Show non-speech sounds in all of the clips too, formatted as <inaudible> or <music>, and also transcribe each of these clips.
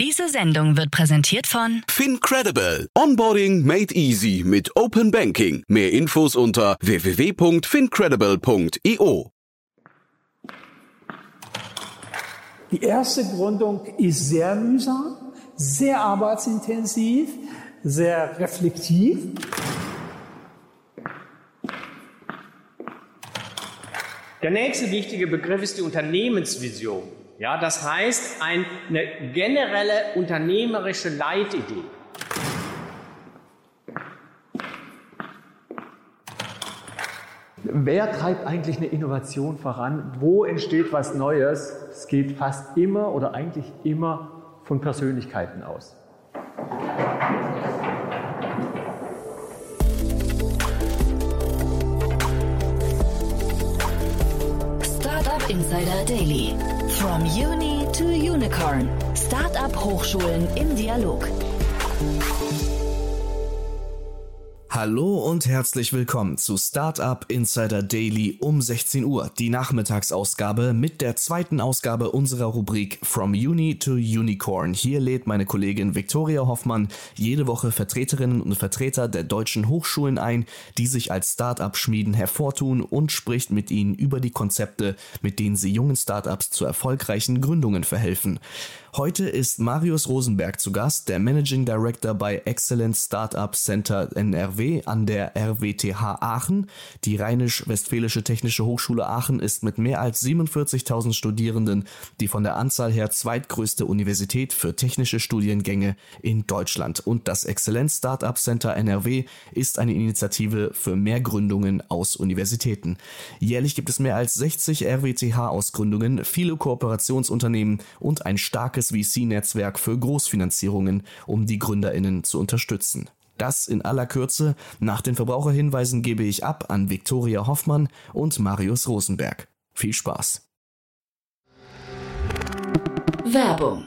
Diese Sendung wird präsentiert von FinCredible. Onboarding made easy mit Open Banking. Mehr Infos unter www.fincredible.io. Die erste Gründung ist sehr mühsam, sehr arbeitsintensiv, sehr reflektiv. Der nächste wichtige Begriff ist die Unternehmensvision. Ja, das heißt eine generelle unternehmerische Leitidee. Wer treibt eigentlich eine Innovation voran? Wo entsteht was Neues? Es geht fast immer oder eigentlich immer von Persönlichkeiten aus. Startup Insider Daily. From Uni to Unicorn. Startup Hochschulen im Dialog. Hallo und herzlich willkommen zu Startup Insider Daily um 16 Uhr, die Nachmittagsausgabe mit der zweiten Ausgabe unserer Rubrik From Uni to Unicorn. Hier lädt meine Kollegin Viktoria Hoffmann jede Woche Vertreterinnen und Vertreter der deutschen Hochschulen ein, die sich als Startup-Schmieden hervortun und spricht mit ihnen über die Konzepte, mit denen sie jungen Startups zu erfolgreichen Gründungen verhelfen. Heute ist Marius Rosenberg zu Gast, der Managing Director bei Excellence Startup Center NRW an der RWTH Aachen. Die Rheinisch-Westfälische Technische Hochschule Aachen ist mit mehr als 47.000 Studierenden die von der Anzahl her zweitgrößte Universität für technische Studiengänge in Deutschland. Und das Excellence Startup Center NRW ist eine Initiative für mehr Gründungen aus Universitäten. Jährlich gibt es mehr als 60 RWTH-Ausgründungen, viele Kooperationsunternehmen und ein starkes VC-Netzwerk für Großfinanzierungen, um die GründerInnen zu unterstützen. Das in aller Kürze. Nach den Verbraucherhinweisen gebe ich ab an Viktoria Hoffmann und Marius Rosenberg. Viel Spaß. Werbung.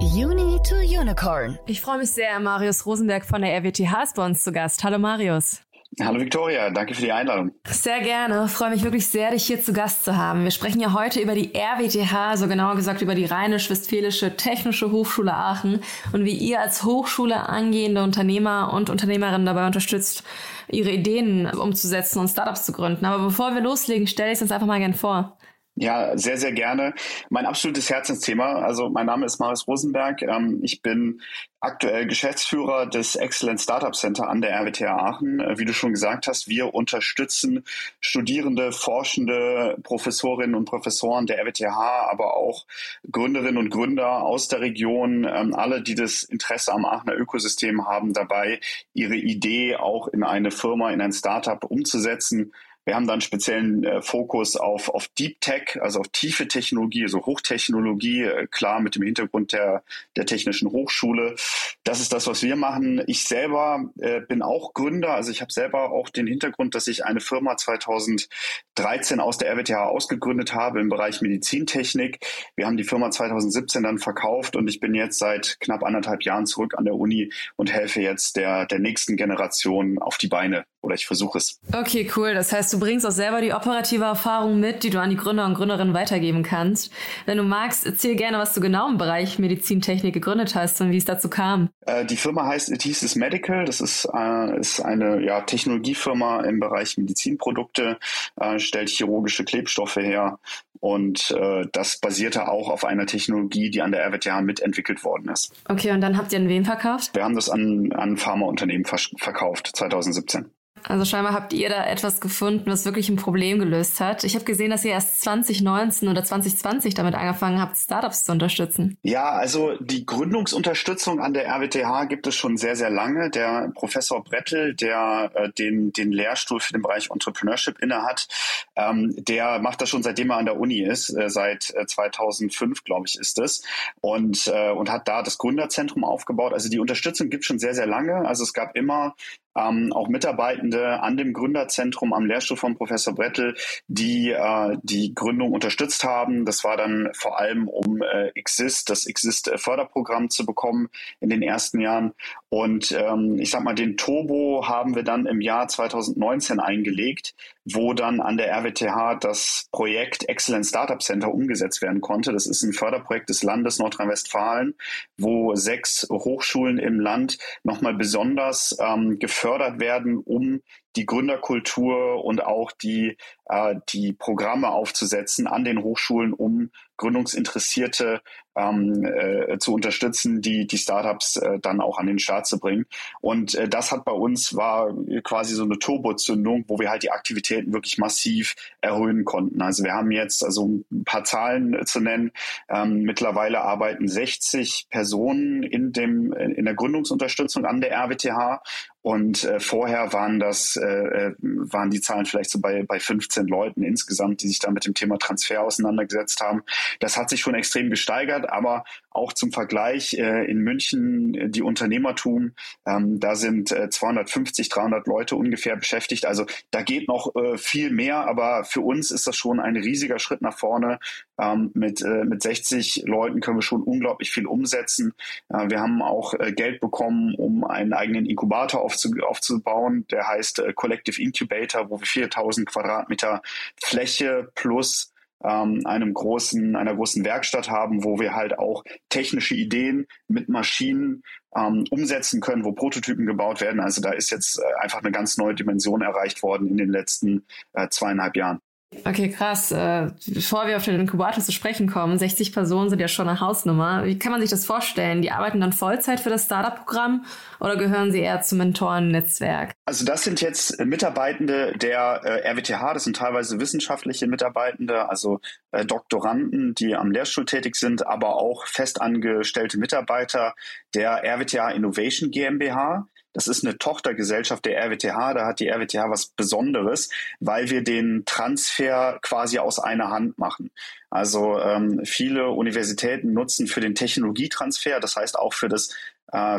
Uni to Unicorn. Ich freue mich sehr, Marius Rosenberg von der RWTH ist bei uns zu Gast. Hallo Marius. Hallo Viktoria, danke für die Einladung. Sehr gerne, freue mich wirklich sehr, dich hier zu Gast zu haben. Wir sprechen ja heute über die RWTH, so genauer gesagt über die Rheinisch-Westfälische Technische Hochschule Aachen und wie ihr als Hochschule angehende Unternehmer und Unternehmerinnen dabei unterstützt, ihre Ideen umzusetzen und Startups zu gründen. Aber bevor wir loslegen, stelle ich es uns einfach mal gern vor. Ja, sehr, sehr gerne. Mein absolutes Herzensthema. Also mein Name ist Marius Rosenberg. Ähm, ich bin aktuell Geschäftsführer des Excellent Startup Center an der RWTH Aachen. Äh, wie du schon gesagt hast, wir unterstützen Studierende, Forschende, Professorinnen und Professoren der RWTH, aber auch Gründerinnen und Gründer aus der Region, ähm, alle, die das Interesse am Aachener Ökosystem haben, dabei ihre Idee auch in eine Firma, in ein Startup umzusetzen. Wir haben dann speziellen äh, Fokus auf, auf Deep Tech, also auf tiefe Technologie, also Hochtechnologie, äh, klar mit dem Hintergrund der, der Technischen Hochschule. Das ist das, was wir machen. Ich selber äh, bin auch Gründer, also ich habe selber auch den Hintergrund, dass ich eine Firma 2013 aus der RWTH ausgegründet habe im Bereich Medizintechnik. Wir haben die Firma 2017 dann verkauft und ich bin jetzt seit knapp anderthalb Jahren zurück an der Uni und helfe jetzt der, der nächsten Generation auf die Beine oder ich versuche es. Okay, cool. Das heißt, du bringst auch selber die operative Erfahrung mit, die du an die Gründer und Gründerinnen weitergeben kannst. Wenn du magst, erzähl gerne, was du genau im Bereich Medizintechnik gegründet hast und wie es dazu kam. Äh, die Firma heißt Adhesives Medical. Das ist, äh, ist eine ja, Technologiefirma im Bereich Medizinprodukte, äh, stellt chirurgische Klebstoffe her und äh, das basierte auch auf einer Technologie, die an der RWTH mitentwickelt worden ist. Okay, und dann habt ihr an wen verkauft? Wir haben das an, an Pharmaunternehmen verkauft, 2017. Also scheinbar habt ihr da etwas gefunden, was wirklich ein Problem gelöst hat. Ich habe gesehen, dass ihr erst 2019 oder 2020 damit angefangen habt, Startups zu unterstützen. Ja, also die Gründungsunterstützung an der RWTH gibt es schon sehr, sehr lange. Der Professor Brettel, der äh, den, den Lehrstuhl für den Bereich Entrepreneurship innehat, ähm, der macht das schon seitdem er an der Uni ist, äh, seit äh, 2005, glaube ich, ist es, und, äh, und hat da das Gründerzentrum aufgebaut. Also die Unterstützung gibt es schon sehr, sehr lange. Also es gab immer ähm, auch Mitarbeitende an dem Gründerzentrum am Lehrstuhl von Professor Brettel, die äh, die Gründung unterstützt haben. Das war dann vor allem, um äh, Exist, das Exist-Förderprogramm zu bekommen in den ersten Jahren. Und ähm, ich sag mal, den Turbo haben wir dann im Jahr 2019 eingelegt, wo dann an der RWTH das Projekt Excellent Startup Center umgesetzt werden konnte. Das ist ein Förderprojekt des Landes Nordrhein-Westfalen, wo sechs Hochschulen im Land nochmal besonders ähm, gefördert werden, um die Gründerkultur und auch die, äh, die Programme aufzusetzen an den Hochschulen, um Gründungsinteressierte ähm, äh, zu unterstützen, die die Startups äh, dann auch an den Start zu bringen. Und äh, das hat bei uns war quasi so eine Turbozündung, wo wir halt die Aktivitäten wirklich massiv erhöhen konnten. Also wir haben jetzt also ein paar Zahlen zu nennen. Ähm, mittlerweile arbeiten 60 Personen in dem in der Gründungsunterstützung an der RWTH und äh, vorher waren das äh, äh waren die Zahlen vielleicht so bei bei 15 Leuten insgesamt, die sich da mit dem Thema Transfer auseinandergesetzt haben. Das hat sich schon extrem gesteigert, aber auch zum Vergleich äh, in München äh, die Unternehmertum, ähm, da sind äh, 250, 300 Leute ungefähr beschäftigt. Also da geht noch äh, viel mehr, aber für uns ist das schon ein riesiger Schritt nach vorne. Ähm, mit, äh, mit 60 Leuten können wir schon unglaublich viel umsetzen. Äh, wir haben auch Geld bekommen, um einen eigenen Inkubator aufzu aufzubauen. Der heißt Collective Incubator, wo wir 4000 Quadratmeter Fläche plus ähm, einem großen, einer großen Werkstatt haben, wo wir halt auch technische Ideen mit Maschinen ähm, umsetzen können, wo Prototypen gebaut werden. Also da ist jetzt äh, einfach eine ganz neue Dimension erreicht worden in den letzten äh, zweieinhalb Jahren. Okay, krass. Äh, bevor wir auf den Inkubator zu sprechen kommen, 60 Personen sind ja schon eine Hausnummer. Wie kann man sich das vorstellen? Die arbeiten dann Vollzeit für das Startup-Programm oder gehören sie eher zum Mentorennetzwerk? Also das sind jetzt Mitarbeitende der äh, RWTH, das sind teilweise wissenschaftliche Mitarbeitende, also äh, Doktoranden, die am Lehrstuhl tätig sind, aber auch festangestellte Mitarbeiter der RWTH Innovation GmbH. Das ist eine Tochtergesellschaft der RWTH. Da hat die RWTH was Besonderes, weil wir den Transfer quasi aus einer Hand machen. Also ähm, viele Universitäten nutzen für den Technologietransfer, das heißt auch für das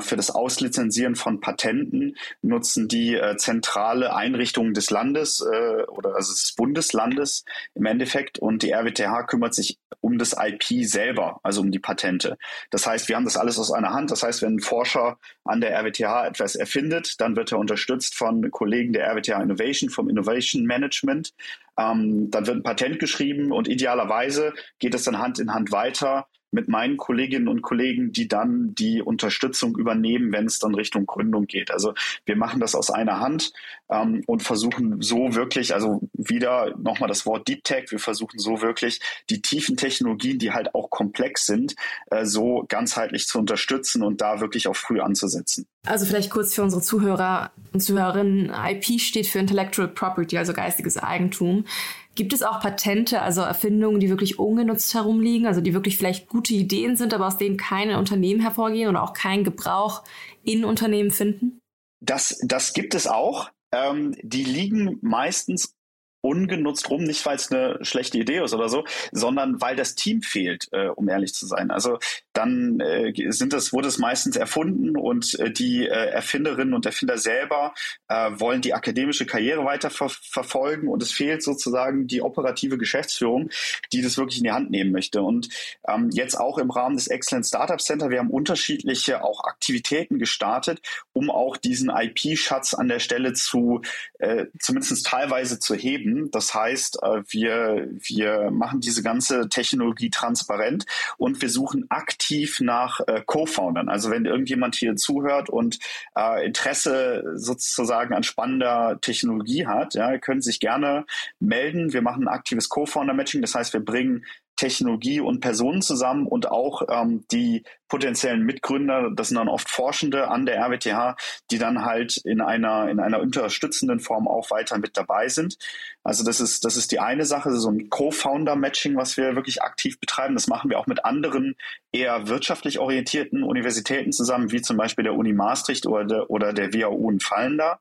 für das Auslizenzieren von Patenten nutzen die äh, zentrale Einrichtungen des Landes äh, oder also des Bundeslandes im Endeffekt und die RWTH kümmert sich um das IP selber, also um die Patente. Das heißt, wir haben das alles aus einer Hand. Das heißt, wenn ein Forscher an der RWTH etwas erfindet, dann wird er unterstützt von Kollegen der RWTH Innovation, vom Innovation Management. Ähm, dann wird ein Patent geschrieben und idealerweise geht es dann Hand in Hand weiter mit meinen Kolleginnen und Kollegen, die dann die Unterstützung übernehmen, wenn es dann Richtung Gründung geht. Also wir machen das aus einer Hand ähm, und versuchen so wirklich, also wieder nochmal das Wort Deep Tech, wir versuchen so wirklich die tiefen Technologien, die halt auch komplex sind, äh, so ganzheitlich zu unterstützen und da wirklich auch früh anzusetzen. Also vielleicht kurz für unsere Zuhörer und Zuhörerinnen, IP steht für Intellectual Property, also geistiges Eigentum. Gibt es auch Patente, also Erfindungen, die wirklich ungenutzt herumliegen, also die wirklich vielleicht gute Ideen sind, aber aus denen keine Unternehmen hervorgehen oder auch keinen Gebrauch in Unternehmen finden? Das, das gibt es auch. Ähm, die liegen meistens ungenutzt rum, nicht weil es eine schlechte Idee ist oder so, sondern weil das Team fehlt, äh, um ehrlich zu sein. Also dann äh, sind es, wurde es meistens erfunden und äh, die äh, Erfinderinnen und Erfinder selber äh, wollen die akademische Karriere weiter ver verfolgen und es fehlt sozusagen die operative Geschäftsführung, die das wirklich in die Hand nehmen möchte. Und ähm, jetzt auch im Rahmen des Excellent Startup Center, wir haben unterschiedliche auch Aktivitäten gestartet, um auch diesen IP-Schatz an der Stelle zu äh, zumindest teilweise zu heben geben. Das heißt, äh, wir, wir machen diese ganze Technologie transparent und wir suchen aktiv nach äh, Co-Foundern. Also wenn irgendjemand hier zuhört und äh, Interesse sozusagen an spannender Technologie hat, ja, können sich gerne melden. Wir machen ein aktives Co-Founder-Matching. Das heißt, wir bringen Technologie und Personen zusammen und auch ähm, die potenziellen Mitgründer, das sind dann oft Forschende an der RWTH, die dann halt in einer, in einer unterstützenden Form auch weiter mit dabei sind. Also das ist, das ist die eine Sache, so ein Co-Founder-Matching, was wir wirklich aktiv betreiben. Das machen wir auch mit anderen eher wirtschaftlich orientierten Universitäten zusammen, wie zum Beispiel der Uni Maastricht oder der, oder der WAU in Fallender.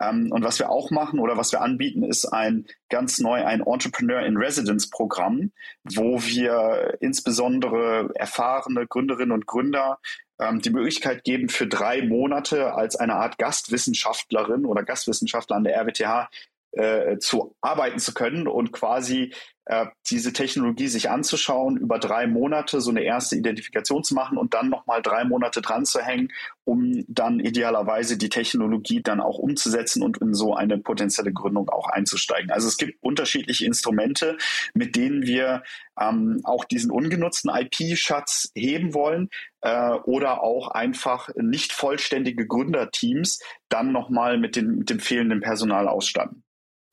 Ähm, und was wir auch machen oder was wir anbieten, ist ein ganz neu ein Entrepreneur in Residence Programm, wo wir insbesondere erfahrene Gründerinnen und Gründer ähm, die Möglichkeit geben, für drei Monate als eine Art Gastwissenschaftlerin oder Gastwissenschaftler an der RWTH äh, zu arbeiten zu können und quasi äh, diese Technologie sich anzuschauen, über drei Monate so eine erste Identifikation zu machen und dann nochmal drei Monate dran zu hängen, um dann idealerweise die Technologie dann auch umzusetzen und in so eine potenzielle Gründung auch einzusteigen. Also es gibt unterschiedliche Instrumente, mit denen wir ähm, auch diesen ungenutzten IP-Schatz heben wollen äh, oder auch einfach nicht vollständige Gründerteams dann nochmal mit, mit dem fehlenden Personal ausstatten.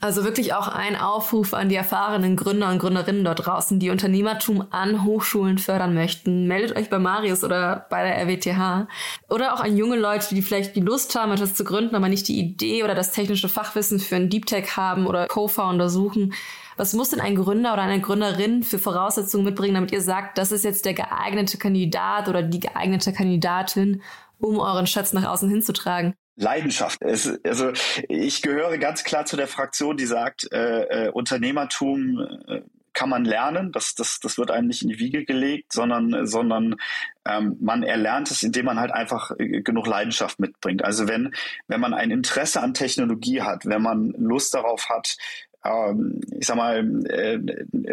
Also wirklich auch ein Aufruf an die erfahrenen Gründer und Gründerinnen dort draußen, die Unternehmertum an Hochschulen fördern möchten. Meldet euch bei Marius oder bei der RWTH. Oder auch an junge Leute, die vielleicht die Lust haben, etwas zu gründen, aber nicht die Idee oder das technische Fachwissen für ein Deep Tech haben oder Co-Founder suchen. Was muss denn ein Gründer oder eine Gründerin für Voraussetzungen mitbringen, damit ihr sagt, das ist jetzt der geeignete Kandidat oder die geeignete Kandidatin, um euren Schatz nach außen hinzutragen? Leidenschaft. Es, also ich gehöre ganz klar zu der Fraktion, die sagt, äh, äh, Unternehmertum äh, kann man lernen. Das, das, das wird einem nicht in die Wiege gelegt, sondern, sondern ähm, man erlernt es, indem man halt einfach äh, genug Leidenschaft mitbringt. Also wenn, wenn man ein Interesse an Technologie hat, wenn man Lust darauf hat, ich sag mal, äh,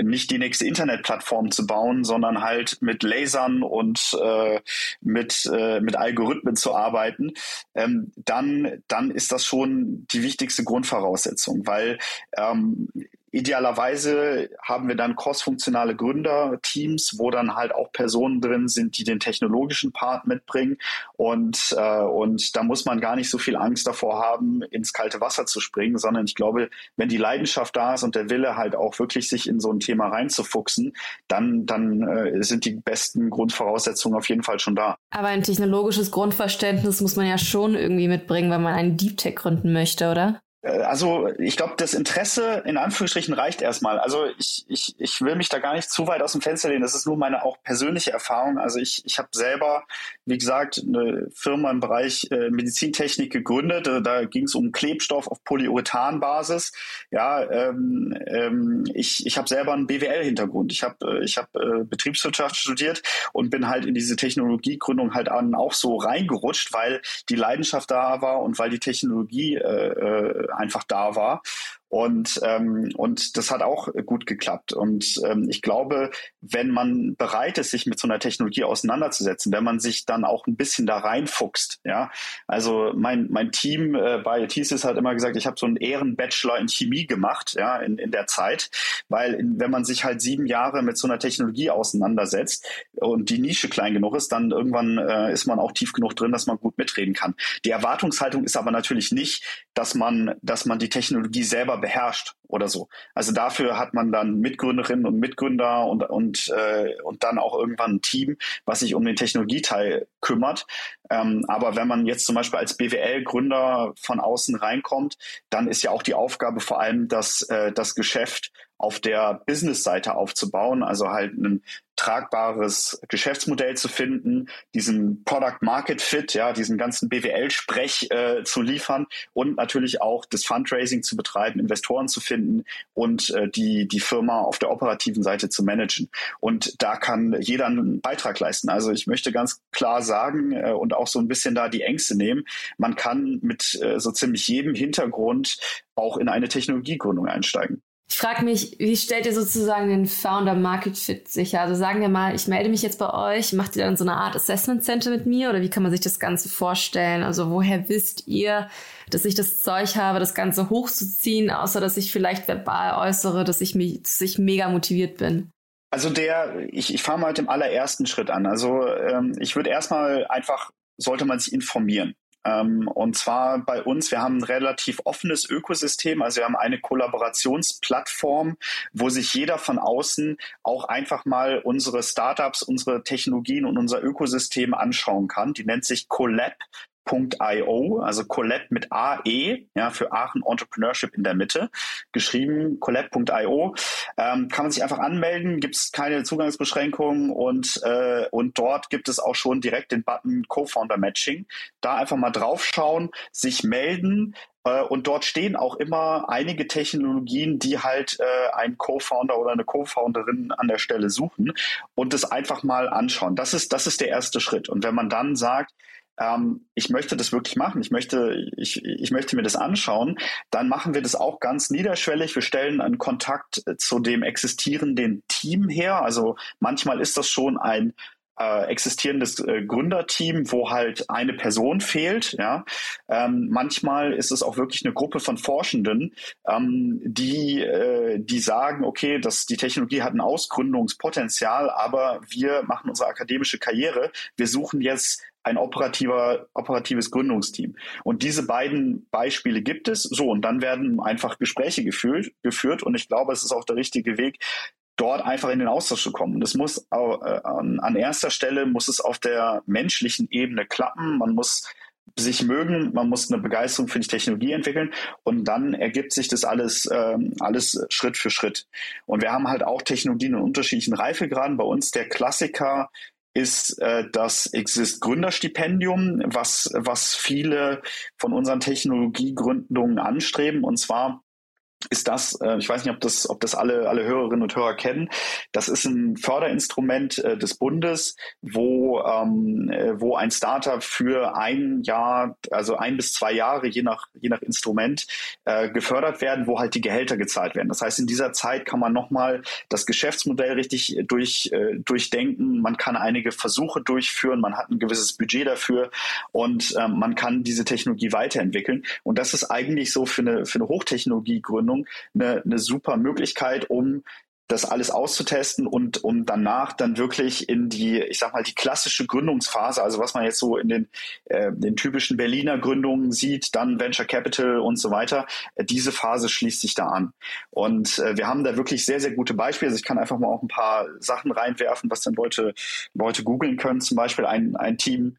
nicht die nächste Internetplattform zu bauen, sondern halt mit Lasern und äh, mit, äh, mit Algorithmen zu arbeiten, ähm, dann, dann ist das schon die wichtigste Grundvoraussetzung, weil ähm, Idealerweise haben wir dann crossfunktionale Gründerteams, wo dann halt auch Personen drin sind, die den technologischen Part mitbringen. Und, äh, und da muss man gar nicht so viel Angst davor haben, ins kalte Wasser zu springen, sondern ich glaube, wenn die Leidenschaft da ist und der Wille halt auch wirklich sich in so ein Thema reinzufuchsen, dann, dann äh, sind die besten Grundvoraussetzungen auf jeden Fall schon da. Aber ein technologisches Grundverständnis muss man ja schon irgendwie mitbringen, wenn man einen Deep Tech gründen möchte, oder? Äh, also ich glaube, das Interesse in Anführungsstrichen reicht erstmal. Also ich, ich, ich will mich da gar nicht zu weit aus dem Fenster lehnen. Das ist nur meine auch persönliche Erfahrung. Also ich, ich habe selber, wie gesagt, eine Firma im Bereich äh, Medizintechnik gegründet. Äh, da ging es um Klebstoff auf Polyurethanbasis. Ja, ähm, ähm, ich, ich habe selber einen BWL-Hintergrund. Ich habe ich hab, äh, Betriebswirtschaft studiert und bin halt in diese Technologiegründung halt auch so reingerutscht, weil die Leidenschaft da war und weil die Technologie äh, äh einfach da war. Und, ähm, und das hat auch gut geklappt. Und ähm, ich glaube, wenn man bereit ist, sich mit so einer Technologie auseinanderzusetzen, wenn man sich dann auch ein bisschen da reinfuchst, ja, also mein, mein Team äh, bei Thesis hat immer gesagt, ich habe so einen Ehrenbachelor in Chemie gemacht, ja, in, in der Zeit, weil in, wenn man sich halt sieben Jahre mit so einer Technologie auseinandersetzt und die Nische klein genug ist, dann irgendwann äh, ist man auch tief genug drin, dass man gut mitreden kann. Die Erwartungshaltung ist aber natürlich nicht, dass man, dass man die Technologie selber beherrscht oder so. Also dafür hat man dann Mitgründerinnen und Mitgründer und, und, äh, und dann auch irgendwann ein Team, was sich um den Technologieteil kümmert. Ähm, aber wenn man jetzt zum Beispiel als BWL-Gründer von außen reinkommt, dann ist ja auch die Aufgabe vor allem, dass äh, das Geschäft auf der Business-Seite aufzubauen, also halt ein tragbares Geschäftsmodell zu finden, diesen Product Market Fit, ja, diesen ganzen BWL-Sprech äh, zu liefern und natürlich auch das Fundraising zu betreiben, Investoren zu finden und äh, die, die Firma auf der operativen Seite zu managen. Und da kann jeder einen Beitrag leisten. Also ich möchte ganz klar sagen äh, und auch so ein bisschen da die Ängste nehmen, man kann mit äh, so ziemlich jedem Hintergrund auch in eine Technologiegründung einsteigen. Ich frage mich, wie stellt ihr sozusagen den Founder Market Fit sicher? Also sagen wir mal, ich melde mich jetzt bei euch, macht ihr dann so eine Art Assessment Center mit mir oder wie kann man sich das Ganze vorstellen? Also woher wisst ihr, dass ich das Zeug habe, das Ganze hochzuziehen, außer dass ich vielleicht verbal äußere, dass ich mich, dass ich mega motiviert bin? Also der, ich, ich fange mal mit dem allerersten Schritt an. Also ähm, ich würde erstmal einfach, sollte man sich informieren. Ähm, und zwar bei uns, wir haben ein relativ offenes Ökosystem, also wir haben eine Kollaborationsplattform, wo sich jeder von außen auch einfach mal unsere Startups, unsere Technologien und unser Ökosystem anschauen kann. Die nennt sich Collab Collab.io, also Collab mit AE, ja, für Aachen Entrepreneurship in der Mitte, geschrieben, Collab.io, ähm, kann man sich einfach anmelden, gibt es keine Zugangsbeschränkungen und, äh, und dort gibt es auch schon direkt den Button Co-Founder Matching. Da einfach mal draufschauen, sich melden, äh, und dort stehen auch immer einige Technologien, die halt äh, einen Co-Founder oder eine Co-Founderin an der Stelle suchen und das einfach mal anschauen. Das ist, das ist der erste Schritt. Und wenn man dann sagt, ähm, ich möchte das wirklich machen, ich möchte, ich, ich möchte mir das anschauen, dann machen wir das auch ganz niederschwellig. Wir stellen einen Kontakt äh, zu dem existierenden Team her. Also manchmal ist das schon ein äh, existierendes äh, Gründerteam, wo halt eine Person fehlt. Ja, ähm, manchmal ist es auch wirklich eine Gruppe von Forschenden, ähm, die äh, die sagen, okay, dass die Technologie hat ein Ausgründungspotenzial, aber wir machen unsere akademische Karriere. Wir suchen jetzt ein operativer, operatives Gründungsteam. Und diese beiden Beispiele gibt es. So, und dann werden einfach Gespräche geführt, geführt. Und ich glaube, es ist auch der richtige Weg, dort einfach in den Austausch zu kommen. Das muss äh, an erster Stelle muss es auf der menschlichen Ebene klappen. Man muss sich mögen, man muss eine Begeisterung für die Technologie entwickeln und dann ergibt sich das alles, ähm, alles Schritt für Schritt. Und wir haben halt auch Technologien in unterschiedlichen Reifegraden. Bei uns der Klassiker ist äh, das Exist Gründerstipendium, was, was viele von unseren Technologiegründungen anstreben. Und zwar ist das, äh, ich weiß nicht, ob das, ob das alle, alle Hörerinnen und Hörer kennen, das ist ein Förderinstrument äh, des Bundes, wo, ähm, äh, wo ein Startup für ein Jahr, also ein bis zwei Jahre, je nach, je nach Instrument, äh, gefördert werden, wo halt die Gehälter gezahlt werden. Das heißt, in dieser Zeit kann man nochmal das Geschäftsmodell richtig durch, äh, durchdenken, man kann einige Versuche durchführen, man hat ein gewisses Budget dafür und ähm, man kann diese Technologie weiterentwickeln. Und das ist eigentlich so für eine, für eine Hochtechnologiegründung Gründung eine, eine super Möglichkeit, um das alles auszutesten und um danach dann wirklich in die, ich sag mal, die klassische Gründungsphase, also was man jetzt so in den, äh, den typischen Berliner Gründungen sieht, dann Venture Capital und so weiter, äh, diese Phase schließt sich da an. Und äh, wir haben da wirklich sehr, sehr gute Beispiele. Also ich kann einfach mal auch ein paar Sachen reinwerfen, was dann Leute, Leute googeln können. Zum Beispiel ein, ein Team,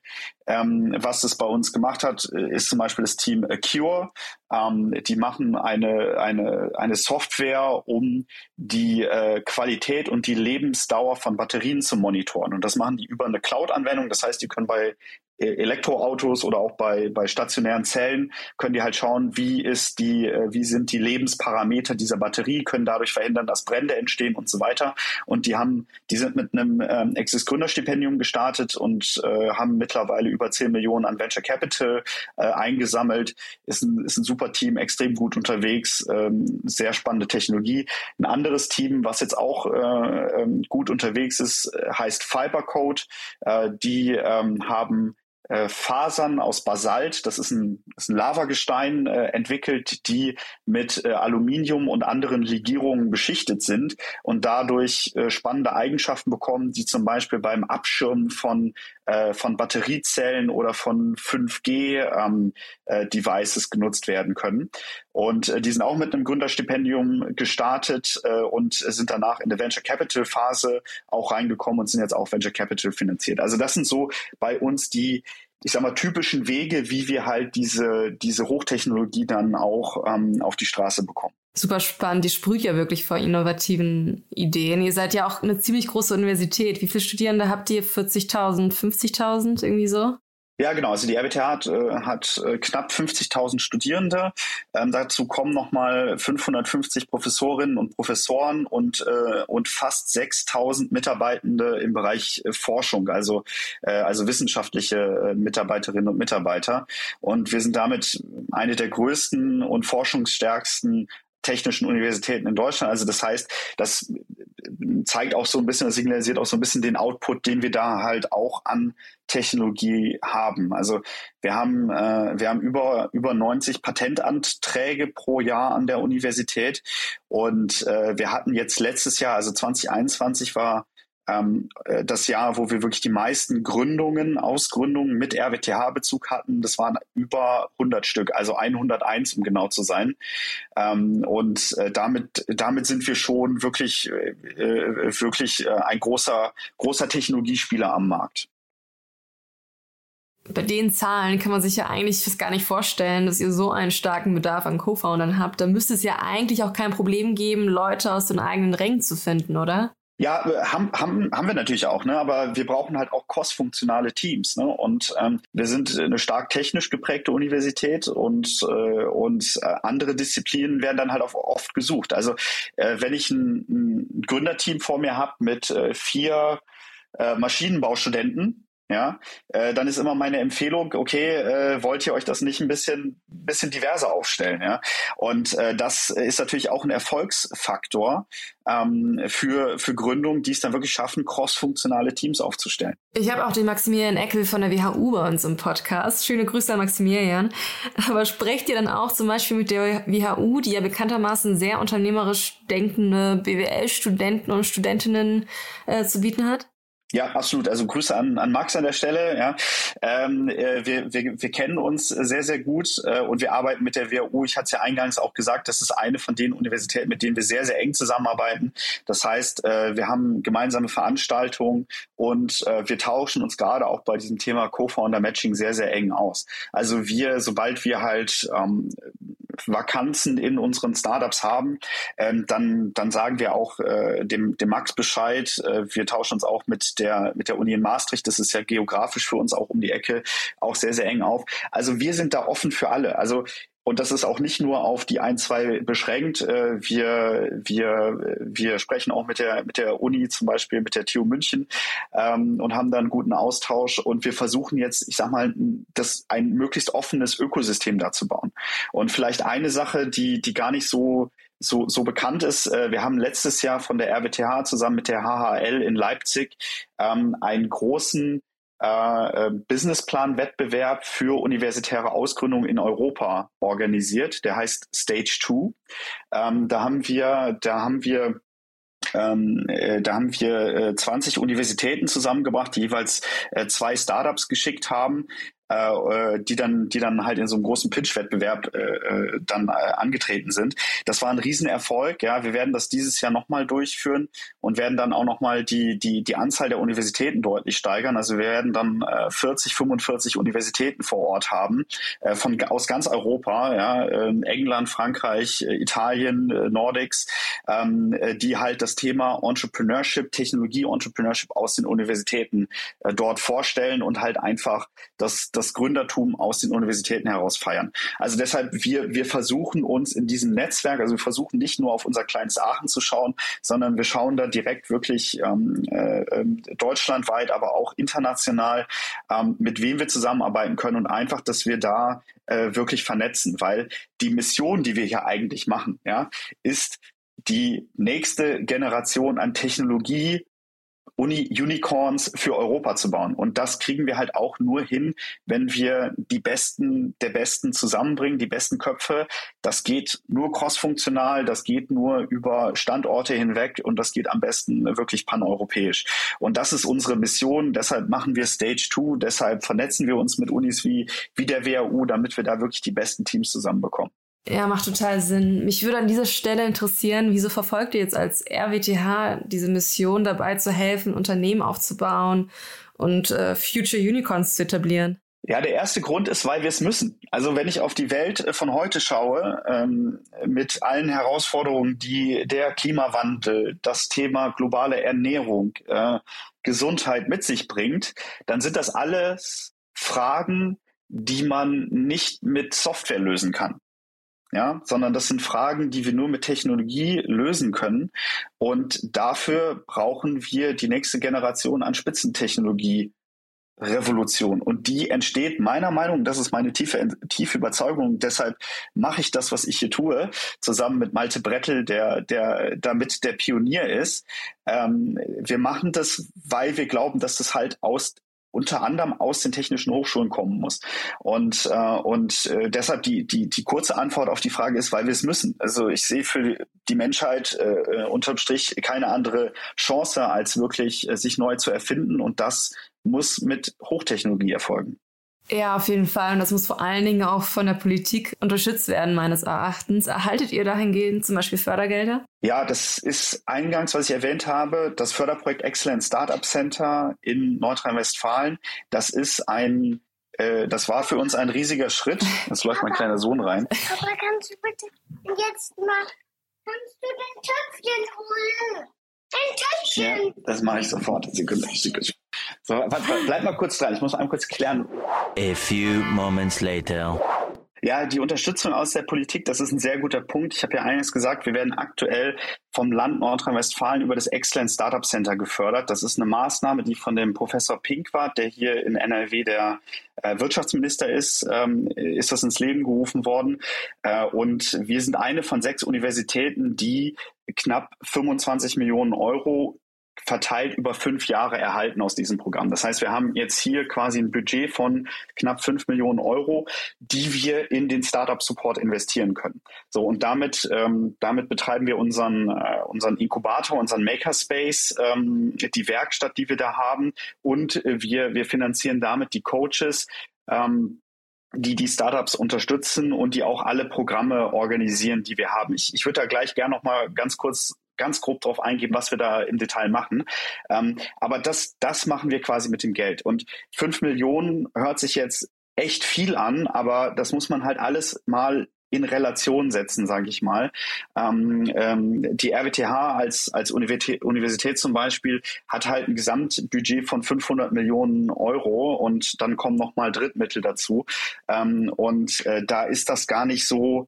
ähm, was das bei uns gemacht hat, ist zum Beispiel das Team Cure. Ähm, die machen eine, eine, eine Software, um die äh, Qualität und die Lebensdauer von Batterien zu monitoren. Und das machen die über eine Cloud-Anwendung. Das heißt, die können bei Elektroautos oder auch bei, bei stationären Zellen können die halt schauen, wie ist die, äh, wie sind die Lebensparameter dieser Batterie, können dadurch verhindern, dass Brände entstehen und so weiter. Und die haben, die sind mit einem ähm, Exist Gründerstipendium gestartet und äh, haben mittlerweile über 10 Millionen an Venture Capital äh, eingesammelt. Ist ein, ist ein super Team, extrem gut unterwegs, ähm, sehr spannende Technologie. Ein anderes Team, was jetzt auch äh, ähm, gut unterwegs ist, heißt Fibercode. Äh, die ähm, haben äh, Fasern aus Basalt, das ist ein, ist ein Lavagestein, äh, entwickelt, die mit äh, Aluminium und anderen Legierungen beschichtet sind und dadurch äh, spannende Eigenschaften bekommen, die zum Beispiel beim Abschirmen von, äh, von Batteriezellen oder von 5G-Devices ähm, genutzt werden können. Und die sind auch mit einem Gründerstipendium gestartet und sind danach in der Venture Capital Phase auch reingekommen und sind jetzt auch Venture Capital finanziert. Also das sind so bei uns die ich sag mal, typischen Wege, wie wir halt diese, diese Hochtechnologie dann auch ähm, auf die Straße bekommen. Super spannend. Die sprüht ja wirklich vor innovativen Ideen. Ihr seid ja auch eine ziemlich große Universität. Wie viele Studierende habt ihr? 40.000, 50.000 irgendwie so? Ja, genau. Also die RWTH hat, äh, hat äh, knapp 50.000 Studierende. Ähm, dazu kommen nochmal 550 Professorinnen und Professoren und, äh, und fast 6.000 Mitarbeitende im Bereich äh, Forschung, also, äh, also wissenschaftliche äh, Mitarbeiterinnen und Mitarbeiter. Und wir sind damit eine der größten und forschungsstärksten technischen Universitäten in Deutschland. Also das heißt, das zeigt auch so ein bisschen, das signalisiert auch so ein bisschen den Output, den wir da halt auch an Technologie haben. Also wir haben, äh, wir haben über, über 90 Patentanträge pro Jahr an der Universität und äh, wir hatten jetzt letztes Jahr, also 2021 war ähm, äh, das Jahr, wo wir wirklich die meisten Gründungen, Ausgründungen mit RWTH-Bezug hatten. Das waren über 100 Stück, also 101, um genau zu sein. Ähm, und äh, damit, damit sind wir schon wirklich, äh, äh wirklich äh, ein großer, großer Technologiespieler am Markt bei den Zahlen kann man sich ja eigentlich fast gar nicht vorstellen, dass ihr so einen starken Bedarf an Co-Foundern habt. Da müsste es ja eigentlich auch kein Problem geben, Leute aus den eigenen Rängen zu finden, oder? Ja, haben, haben, haben wir natürlich auch, ne? aber wir brauchen halt auch cross-funktionale Teams. Ne? Und ähm, wir sind eine stark technisch geprägte Universität und, äh, und äh, andere Disziplinen werden dann halt auch oft gesucht. Also äh, wenn ich ein, ein Gründerteam vor mir habe mit äh, vier äh, Maschinenbaustudenten, ja, äh, dann ist immer meine Empfehlung, okay, äh, wollt ihr euch das nicht ein bisschen, bisschen diverser aufstellen, ja? Und äh, das ist natürlich auch ein Erfolgsfaktor ähm, für, für Gründungen, die es dann wirklich schaffen, cross-funktionale Teams aufzustellen. Ich habe auch den Maximilian Eckel von der WHU bei uns im Podcast. Schöne Grüße an Maximilian. Aber sprecht ihr dann auch zum Beispiel mit der WHU, die ja bekanntermaßen sehr unternehmerisch denkende BWL-Studenten und Studentinnen äh, zu bieten hat? Ja, absolut. Also Grüße an, an Max an der Stelle. Ja. Ähm, äh, wir, wir, wir kennen uns sehr, sehr gut äh, und wir arbeiten mit der WU. Ich hatte es ja eingangs auch gesagt, das ist eine von den Universitäten, mit denen wir sehr, sehr eng zusammenarbeiten. Das heißt, äh, wir haben gemeinsame Veranstaltungen und äh, wir tauschen uns gerade auch bei diesem Thema Co-Founder-Matching sehr, sehr eng aus. Also wir, sobald wir halt ähm, Vakanzen in unseren Startups haben, ähm, dann, dann sagen wir auch äh, dem, dem Max Bescheid. Äh, wir tauschen uns auch mit der, mit der Uni in Maastricht, das ist ja geografisch für uns auch um die Ecke, auch sehr, sehr eng auf. Also wir sind da offen für alle. Also und das ist auch nicht nur auf die ein, zwei beschränkt. Äh, wir, wir, wir sprechen auch mit der, mit der Uni, zum Beispiel mit der TU München, ähm, und haben da einen guten Austausch. Und wir versuchen jetzt, ich sag mal, das, ein möglichst offenes Ökosystem da zu bauen. Und vielleicht eine Sache, die, die gar nicht so so, so bekannt ist. Äh, wir haben letztes Jahr von der RWTH zusammen mit der HHL in Leipzig ähm, einen großen äh, äh, Businessplan-Wettbewerb für universitäre Ausgründung in Europa organisiert. Der heißt Stage 2. Ähm, da haben wir, da haben wir ähm, äh, da haben wir äh, 20 Universitäten zusammengebracht, die jeweils äh, zwei Startups geschickt haben, äh, äh, die dann, die dann halt in so einem großen Pitch-Wettbewerb äh, äh, dann äh, angetreten sind. Das war ein Riesenerfolg. Ja, wir werden das dieses Jahr nochmal durchführen und werden dann auch nochmal die, die, die Anzahl der Universitäten deutlich steigern. Also wir werden dann äh, 40, 45 Universitäten vor Ort haben, äh, von, aus ganz Europa, ja, äh, England, Frankreich, äh, Italien, äh, Nordics, ähm, äh, die halt das Thema Entrepreneurship, Technologie-Entrepreneurship aus den Universitäten äh, dort vorstellen und halt einfach das, das Gründertum aus den Universitäten heraus feiern. Also deshalb, wir, wir versuchen uns in diesem Netzwerk, also wir versuchen nicht nur auf unser kleines Aachen zu schauen, sondern wir schauen da direkt wirklich ähm, äh, ähm, deutschlandweit, aber auch international, ähm, mit wem wir zusammenarbeiten können und einfach, dass wir da äh, wirklich vernetzen, weil die Mission, die wir hier eigentlich machen, ja, ist die nächste Generation an Technologie Uni Unicorns für Europa zu bauen. Und das kriegen wir halt auch nur hin, wenn wir die Besten der Besten zusammenbringen, die besten Köpfe. Das geht nur crossfunktional, das geht nur über Standorte hinweg und das geht am besten wirklich paneuropäisch. Und das ist unsere Mission. Deshalb machen wir Stage 2, deshalb vernetzen wir uns mit Unis wie, wie der WHU, damit wir da wirklich die besten Teams zusammenbekommen. Ja, macht total Sinn. Mich würde an dieser Stelle interessieren, wieso verfolgt ihr jetzt als RWTH diese Mission dabei zu helfen, Unternehmen aufzubauen und äh, Future Unicorns zu etablieren? Ja, der erste Grund ist, weil wir es müssen. Also wenn ich auf die Welt äh, von heute schaue, ähm, mit allen Herausforderungen, die der Klimawandel, das Thema globale Ernährung, äh, Gesundheit mit sich bringt, dann sind das alles Fragen, die man nicht mit Software lösen kann ja, sondern das sind Fragen, die wir nur mit Technologie lösen können. Und dafür brauchen wir die nächste Generation an Spitzentechnologie. Revolution. Und die entsteht meiner Meinung, das ist meine tiefe, tiefe Überzeugung, deshalb mache ich das, was ich hier tue, zusammen mit Malte Brettel, der, der damit der Pionier ist. Ähm, wir machen das, weil wir glauben, dass das halt aus unter anderem aus den technischen Hochschulen kommen muss. Und, äh, und äh, deshalb die, die, die kurze Antwort auf die Frage ist, weil wir es müssen. Also ich sehe für die Menschheit äh, unterm Strich keine andere Chance, als wirklich äh, sich neu zu erfinden. Und das muss mit Hochtechnologie erfolgen. Ja, auf jeden Fall. Und das muss vor allen Dingen auch von der Politik unterstützt werden, meines Erachtens. Erhaltet ihr dahingehend zum Beispiel Fördergelder? Ja, das ist eingangs, was ich erwähnt habe, das Förderprojekt Excellent Startup Center in Nordrhein-Westfalen. Das ist ein äh, das war für uns ein riesiger Schritt. Jetzt läuft mein kleiner Sohn rein. <laughs> Papa, kannst du bitte jetzt mal, kannst du den Töpfchen holen? Ein Töpfchen! Ja, das mache ich sofort. Sekunde, Sekunde. So, warte, bleib mal kurz dran. Ich muss mal einmal kurz klären. A few moments later. Ja, die Unterstützung aus der Politik, das ist ein sehr guter Punkt. Ich habe ja eingangs gesagt, wir werden aktuell vom Land Nordrhein-Westfalen über das Excellent Startup Center gefördert. Das ist eine Maßnahme, die von dem Professor Pinkwart, der hier in NRW der äh, Wirtschaftsminister ist, ähm, ist das ins Leben gerufen worden. Äh, und wir sind eine von sechs Universitäten, die knapp 25 Millionen Euro verteilt über fünf Jahre erhalten aus diesem Programm. Das heißt, wir haben jetzt hier quasi ein Budget von knapp fünf Millionen Euro, die wir in den Startup Support investieren können. So und damit ähm, damit betreiben wir unseren äh, unseren Inkubator, unseren Makerspace, ähm, die Werkstatt, die wir da haben und äh, wir wir finanzieren damit die Coaches. Ähm, die die Startups unterstützen und die auch alle Programme organisieren, die wir haben. Ich, ich würde da gleich gerne noch mal ganz kurz ganz grob darauf eingehen, was wir da im Detail machen. Ähm, aber das, das machen wir quasi mit dem Geld. Und fünf Millionen hört sich jetzt echt viel an, aber das muss man halt alles mal in Relation setzen, sage ich mal. Ähm, ähm, die RWTH als, als Universität, Universität zum Beispiel hat halt ein Gesamtbudget von 500 Millionen Euro und dann kommen nochmal Drittmittel dazu. Ähm, und äh, da ist das gar nicht so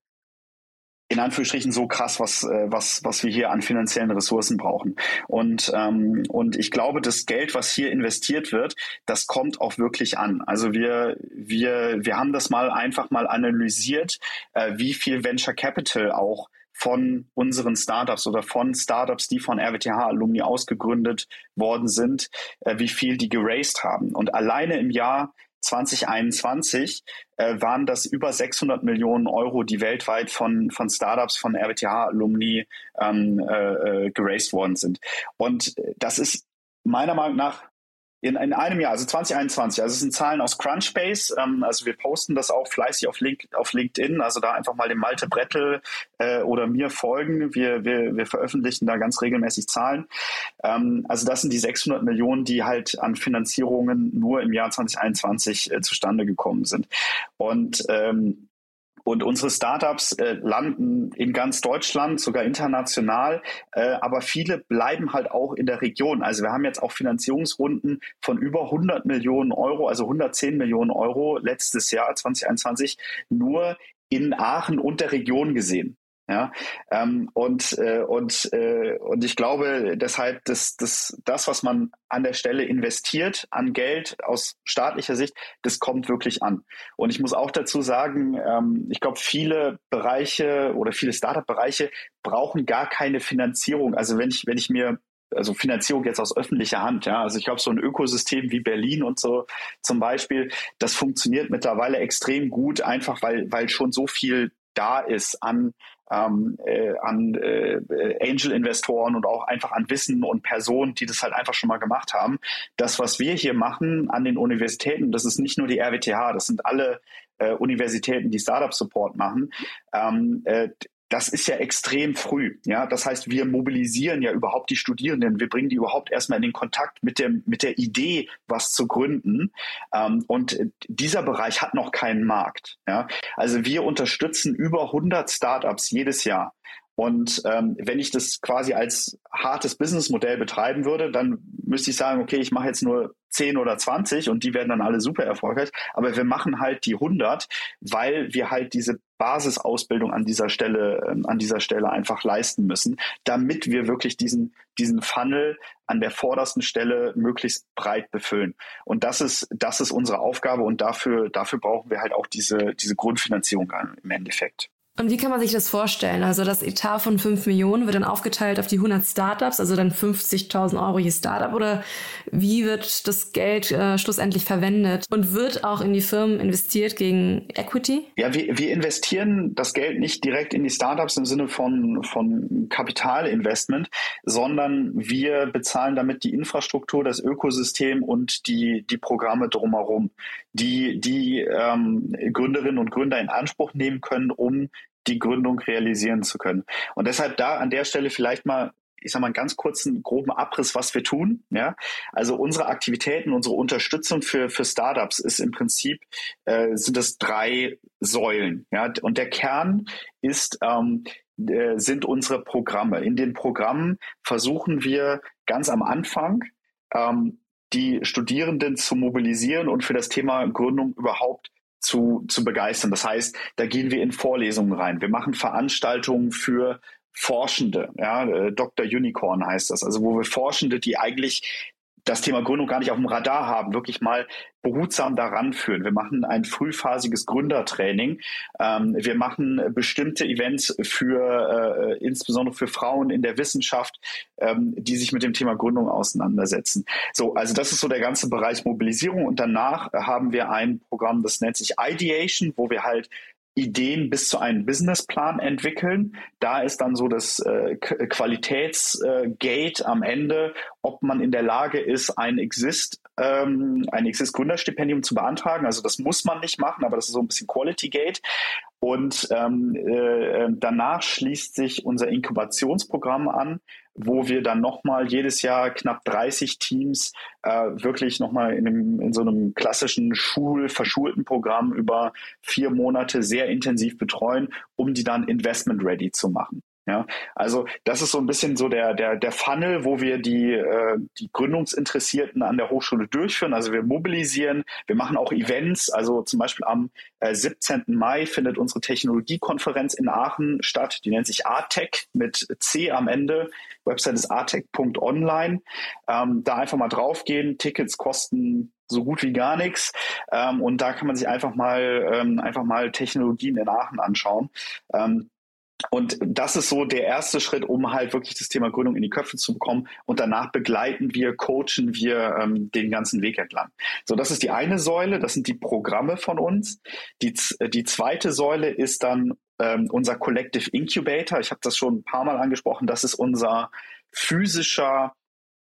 in Anführungsstrichen so krass, was, äh, was, was wir hier an finanziellen Ressourcen brauchen. Und, ähm, und ich glaube, das Geld, was hier investiert wird, das kommt auch wirklich an. Also wir, wir, wir haben das mal einfach mal analysiert, äh, wie viel Venture Capital auch von unseren Startups oder von Startups, die von RWTH-Alumni ausgegründet worden sind, äh, wie viel die geraced haben. Und alleine im Jahr 2021 äh, waren das über 600 Millionen Euro, die weltweit von, von Startups, von RWTH-Alumni ähm, äh, äh, geraced worden sind. Und das ist meiner Meinung nach in, in einem Jahr, also 2021, also es sind Zahlen aus Crunchbase, ähm, also wir posten das auch fleißig auf, Link, auf LinkedIn, also da einfach mal dem Malte Brettel äh, oder mir folgen, wir, wir, wir veröffentlichen da ganz regelmäßig Zahlen. Ähm, also das sind die 600 Millionen, die halt an Finanzierungen nur im Jahr 2021 äh, zustande gekommen sind. Und ähm, und unsere Startups äh, landen in ganz Deutschland, sogar international, äh, aber viele bleiben halt auch in der Region. Also wir haben jetzt auch Finanzierungsrunden von über 100 Millionen Euro, also 110 Millionen Euro letztes Jahr 2021 nur in Aachen und der Region gesehen. Ja, ähm, und, äh, und, äh, und ich glaube deshalb, dass, dass das, was man an der Stelle investiert an Geld aus staatlicher Sicht, das kommt wirklich an. Und ich muss auch dazu sagen, ähm, ich glaube, viele Bereiche oder viele Startup-Bereiche brauchen gar keine Finanzierung. Also wenn ich, wenn ich mir also Finanzierung jetzt aus öffentlicher Hand, ja. Also ich glaube, so ein Ökosystem wie Berlin und so zum Beispiel, das funktioniert mittlerweile extrem gut, einfach weil, weil schon so viel da ist an ähm, äh, an äh, Angel-Investoren und auch einfach an Wissen und Personen, die das halt einfach schon mal gemacht haben. Das, was wir hier machen an den Universitäten, das ist nicht nur die RWTH, das sind alle äh, Universitäten, die Startup-Support machen. Ähm, äh, das ist ja extrem früh. Ja, das heißt, wir mobilisieren ja überhaupt die Studierenden. Wir bringen die überhaupt erstmal in den Kontakt mit dem, mit der Idee, was zu gründen. Ähm, und dieser Bereich hat noch keinen Markt. Ja, also wir unterstützen über 100 Startups jedes Jahr. Und ähm, wenn ich das quasi als hartes Businessmodell betreiben würde, dann müsste ich sagen, okay, ich mache jetzt nur 10 oder 20 und die werden dann alle super erfolgreich. Aber wir machen halt die 100, weil wir halt diese Basisausbildung an dieser Stelle, ähm, an dieser Stelle einfach leisten müssen, damit wir wirklich diesen, diesen Funnel an der vordersten Stelle möglichst breit befüllen. Und das ist, das ist unsere Aufgabe und dafür, dafür brauchen wir halt auch diese, diese Grundfinanzierung im Endeffekt. Und wie kann man sich das vorstellen? Also das Etat von 5 Millionen wird dann aufgeteilt auf die 100 Startups, also dann 50.000 Euro je Startup oder wie wird das Geld äh, schlussendlich verwendet und wird auch in die Firmen investiert gegen Equity? Ja, wir, wir investieren das Geld nicht direkt in die Startups im Sinne von, von Kapitalinvestment, sondern wir bezahlen damit die Infrastruktur, das Ökosystem und die, die Programme drumherum, die die ähm, Gründerinnen und Gründer in Anspruch nehmen können, um die Gründung realisieren zu können. Und deshalb da an der Stelle vielleicht mal ich sage mal einen ganz kurzen groben Abriss, was wir tun. Ja, also unsere Aktivitäten, unsere Unterstützung für für Startups ist im Prinzip äh, sind das drei Säulen. Ja, und der Kern ist ähm, äh, sind unsere Programme. In den Programmen versuchen wir ganz am Anfang ähm, die Studierenden zu mobilisieren und für das Thema Gründung überhaupt zu, zu begeistern. Das heißt, da gehen wir in Vorlesungen rein. Wir machen Veranstaltungen für Forschende, ja, äh, Dr. Unicorn heißt das, also wo wir Forschende, die eigentlich das Thema Gründung gar nicht auf dem Radar haben, wirklich mal behutsam daran führen. Wir machen ein frühphasiges Gründertraining. Ähm, wir machen bestimmte Events für äh, insbesondere für Frauen in der Wissenschaft, ähm, die sich mit dem Thema Gründung auseinandersetzen. So, also das ist so der ganze Bereich Mobilisierung. Und danach haben wir ein Programm, das nennt sich Ideation, wo wir halt Ideen bis zu einem Businessplan entwickeln. Da ist dann so das äh, Qualitätsgate äh, am Ende, ob man in der Lage ist, ein Exist, ähm, ein Exist Gründerstipendium zu beantragen. Also das muss man nicht machen, aber das ist so ein bisschen Quality Gate. Und ähm, äh, danach schließt sich unser Inkubationsprogramm an, wo wir dann nochmal jedes Jahr knapp 30 Teams äh, wirklich nochmal in, in so einem klassischen Schul-, verschulten Programm über vier Monate sehr intensiv betreuen, um die dann investment-ready zu machen. Ja, also das ist so ein bisschen so der, der, der Funnel, wo wir die, äh, die Gründungsinteressierten an der Hochschule durchführen. Also wir mobilisieren, wir machen auch Events. Also zum Beispiel am äh, 17. Mai findet unsere Technologiekonferenz in Aachen statt. Die nennt sich ATEC mit C am Ende. Website ist atec.online. Ähm, da einfach mal draufgehen. Tickets kosten so gut wie gar nichts. Ähm, und da kann man sich einfach mal, ähm, einfach mal Technologien in Aachen anschauen. Ähm, und das ist so der erste Schritt, um halt wirklich das Thema Gründung in die Köpfe zu bekommen. Und danach begleiten wir, coachen wir ähm, den ganzen Weg entlang. So, das ist die eine Säule, das sind die Programme von uns. Die, die zweite Säule ist dann ähm, unser Collective Incubator. Ich habe das schon ein paar Mal angesprochen. Das ist unser physischer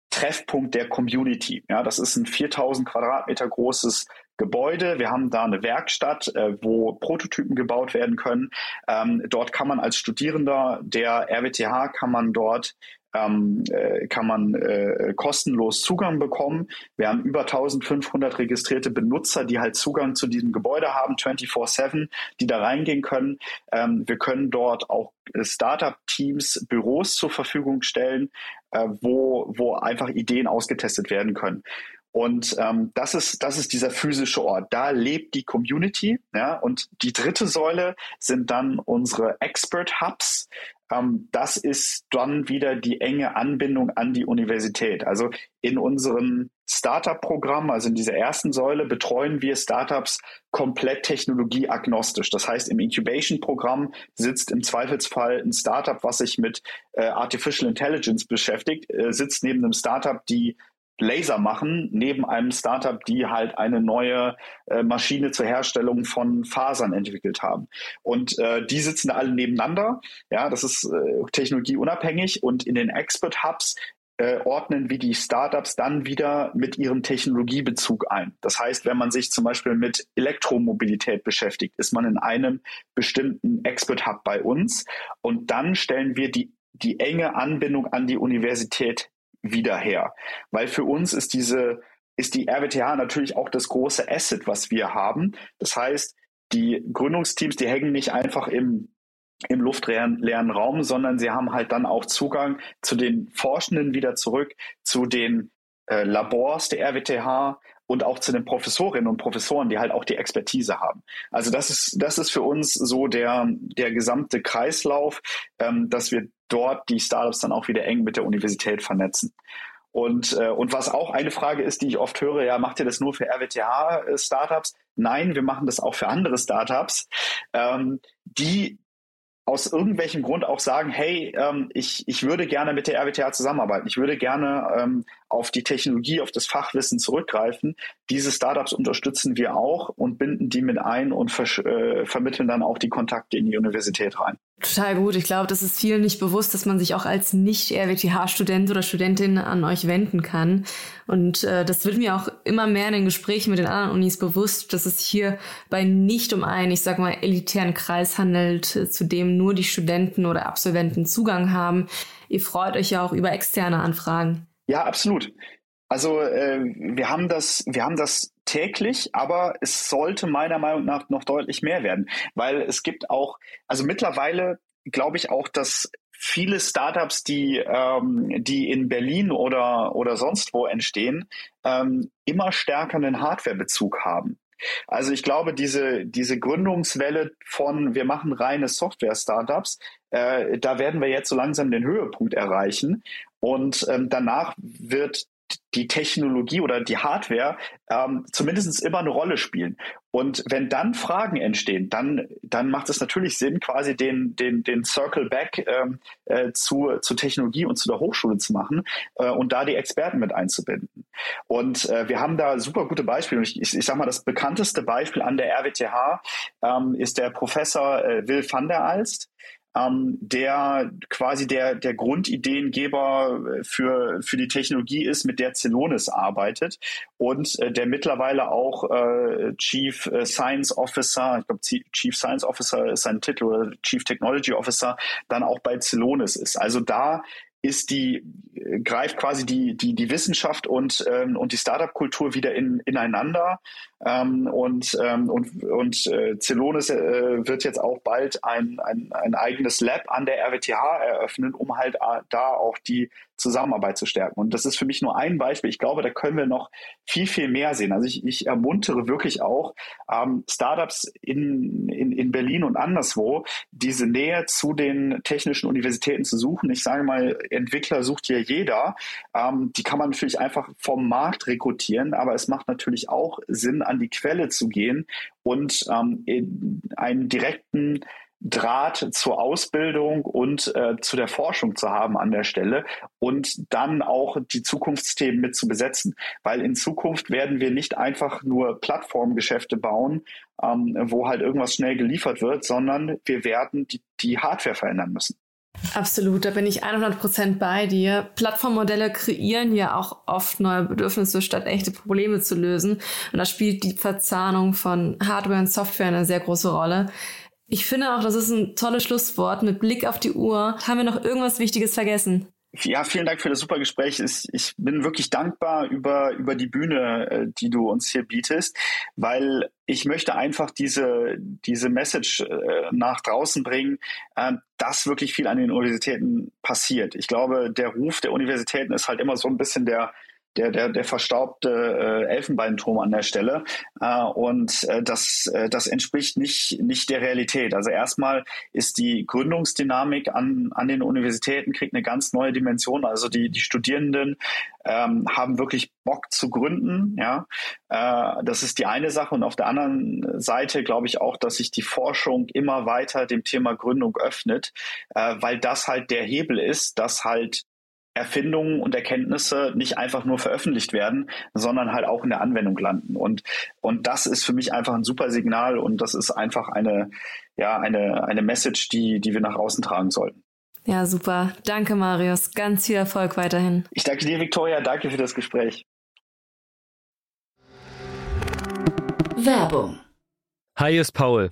Treffpunkt der Community. Ja, das ist ein 4000 Quadratmeter großes Gebäude. Wir haben da eine Werkstatt, äh, wo Prototypen gebaut werden können. Ähm, dort kann man als Studierender der RWTH kann man dort ähm, äh, kann man äh, kostenlos Zugang bekommen. Wir haben über 1500 registrierte Benutzer, die halt Zugang zu diesem Gebäude haben, 24-7, die da reingehen können. Ähm, wir können dort auch Startup-Teams Büros zur Verfügung stellen, äh, wo, wo einfach Ideen ausgetestet werden können. Und ähm, das ist das ist dieser physische Ort. Da lebt die Community. Ja, und die dritte Säule sind dann unsere Expert Hubs. Ähm, das ist dann wieder die enge Anbindung an die Universität. Also in unserem Startup-Programm, also in dieser ersten Säule, betreuen wir Startups komplett technologieagnostisch. Das heißt, im Incubation-Programm sitzt im Zweifelsfall ein Startup, was sich mit äh, Artificial Intelligence beschäftigt, äh, sitzt neben einem Startup, die Laser machen, neben einem Startup, die halt eine neue äh, Maschine zur Herstellung von Fasern entwickelt haben. Und äh, die sitzen da alle nebeneinander. Ja, das ist äh, technologieunabhängig und in den Expert Hubs äh, ordnen wir die Startups dann wieder mit ihrem Technologiebezug ein. Das heißt, wenn man sich zum Beispiel mit Elektromobilität beschäftigt, ist man in einem bestimmten Expert Hub bei uns und dann stellen wir die die enge Anbindung an die Universität wieder her. Weil für uns ist diese, ist die RWTH natürlich auch das große Asset, was wir haben. Das heißt, die Gründungsteams, die hängen nicht einfach im im luftleeren Raum, sondern sie haben halt dann auch Zugang zu den Forschenden wieder zurück, zu den äh, Labors der RWTH und auch zu den Professorinnen und Professoren, die halt auch die Expertise haben. Also das ist, das ist für uns so der, der gesamte Kreislauf, ähm, dass wir dort die Startups dann auch wieder eng mit der Universität vernetzen. Und, äh, und was auch eine Frage ist, die ich oft höre, ja, macht ihr das nur für RWTH-Startups? Nein, wir machen das auch für andere Startups, ähm, die aus irgendwelchem Grund auch sagen, hey, ähm, ich, ich würde gerne mit der RWTH zusammenarbeiten. Ich würde gerne ähm, auf die Technologie, auf das Fachwissen zurückgreifen. Diese Startups unterstützen wir auch und binden die mit ein und äh, vermitteln dann auch die Kontakte in die Universität rein. Total gut. Ich glaube, das ist vielen nicht bewusst, dass man sich auch als Nicht-RWTH-Student oder Studentin an euch wenden kann. Und äh, das wird mir auch immer mehr in den Gesprächen mit den anderen Unis bewusst, dass es hier bei nicht um einen, ich sag mal, elitären Kreis handelt, zu dem nur die Studenten oder Absolventen Zugang haben. Ihr freut euch ja auch über externe Anfragen. Ja, absolut. Also äh, wir haben das, wir haben das täglich, aber es sollte meiner Meinung nach noch deutlich mehr werden, weil es gibt auch, also mittlerweile glaube ich auch, dass viele Startups, die, ähm, die in Berlin oder, oder sonst wo entstehen, ähm, immer stärker einen Hardwarebezug haben. Also ich glaube, diese, diese Gründungswelle von wir machen reine Software-Startups, äh, da werden wir jetzt so langsam den Höhepunkt erreichen. Und ähm, danach wird die Technologie oder die Hardware ähm, zumindest immer eine Rolle spielen. Und wenn dann Fragen entstehen, dann, dann macht es natürlich Sinn, quasi den, den, den Circle Back ähm, äh, zu, zur Technologie und zu der Hochschule zu machen äh, und da die Experten mit einzubinden. Und äh, wir haben da super gute Beispiele. Ich, ich, ich sage mal, das bekannteste Beispiel an der RWTH ähm, ist der Professor äh, Will van der Alst ähm, der quasi der, der Grundideengeber für, für die Technologie ist, mit der Celonis arbeitet und äh, der mittlerweile auch äh, Chief äh, Science Officer, ich glaube Chief Science Officer ist sein Titel oder Chief Technology Officer, dann auch bei Celonis ist. Also da ist die äh, greift quasi die die die Wissenschaft und ähm, und die Startup-Kultur wieder in, ineinander. Ähm, und ähm, und und äh, Celonis äh, wird jetzt auch bald ein, ein ein eigenes Lab an der RWTH eröffnen, um halt äh, da auch die Zusammenarbeit zu stärken. Und das ist für mich nur ein Beispiel. Ich glaube, da können wir noch viel, viel mehr sehen. Also ich, ich ermuntere wirklich auch ähm, Startups in, in, in Berlin und anderswo, diese Nähe zu den technischen Universitäten zu suchen. Ich sage mal, Entwickler sucht hier jeder. Ähm, die kann man natürlich einfach vom Markt rekrutieren, aber es macht natürlich auch Sinn, an die Quelle zu gehen und ähm, einen direkten Draht zur Ausbildung und äh, zu der Forschung zu haben an der Stelle und dann auch die Zukunftsthemen mit zu besetzen. Weil in Zukunft werden wir nicht einfach nur Plattformgeschäfte bauen, ähm, wo halt irgendwas schnell geliefert wird, sondern wir werden die, die Hardware verändern müssen. Absolut, da bin ich 100% bei dir. Plattformmodelle kreieren ja auch oft neue Bedürfnisse, statt echte Probleme zu lösen. Und da spielt die Verzahnung von Hardware und Software eine sehr große Rolle. Ich finde auch, das ist ein tolles Schlusswort. Mit Blick auf die Uhr haben wir noch irgendwas Wichtiges vergessen. Ja, vielen Dank für das super Gespräch. Ich bin wirklich dankbar über, über die Bühne, äh, die du uns hier bietest, weil ich möchte einfach diese, diese Message äh, nach draußen bringen, äh, dass wirklich viel an den Universitäten passiert. Ich glaube, der Ruf der Universitäten ist halt immer so ein bisschen der, der, der, der verstaubte äh, Elfenbeinturm an der Stelle. Äh, und äh, das, äh, das entspricht nicht, nicht der Realität. Also erstmal ist die Gründungsdynamik an, an den Universitäten kriegt eine ganz neue Dimension. Also die, die Studierenden ähm, haben wirklich Bock zu gründen. Ja, äh, das ist die eine Sache. Und auf der anderen Seite glaube ich auch, dass sich die Forschung immer weiter dem Thema Gründung öffnet, äh, weil das halt der Hebel ist, dass halt Erfindungen und Erkenntnisse nicht einfach nur veröffentlicht werden, sondern halt auch in der Anwendung landen. Und, und das ist für mich einfach ein super Signal und das ist einfach eine, ja, eine, eine Message, die, die wir nach außen tragen sollten. Ja, super. Danke, Marius. Ganz viel Erfolg weiterhin. Ich danke dir, Victoria. Danke für das Gespräch. Werbung. Hi, ist Paul.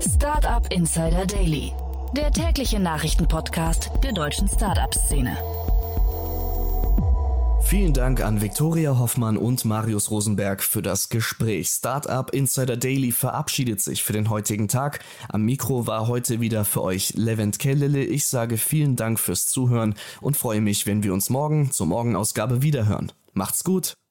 Startup Insider Daily, der tägliche Nachrichtenpodcast der deutschen Startup-Szene. Vielen Dank an Viktoria Hoffmann und Marius Rosenberg für das Gespräch. Startup Insider Daily verabschiedet sich für den heutigen Tag. Am Mikro war heute wieder für euch Levent Kellele. Ich sage vielen Dank fürs Zuhören und freue mich, wenn wir uns morgen zur Morgenausgabe wiederhören. Macht's gut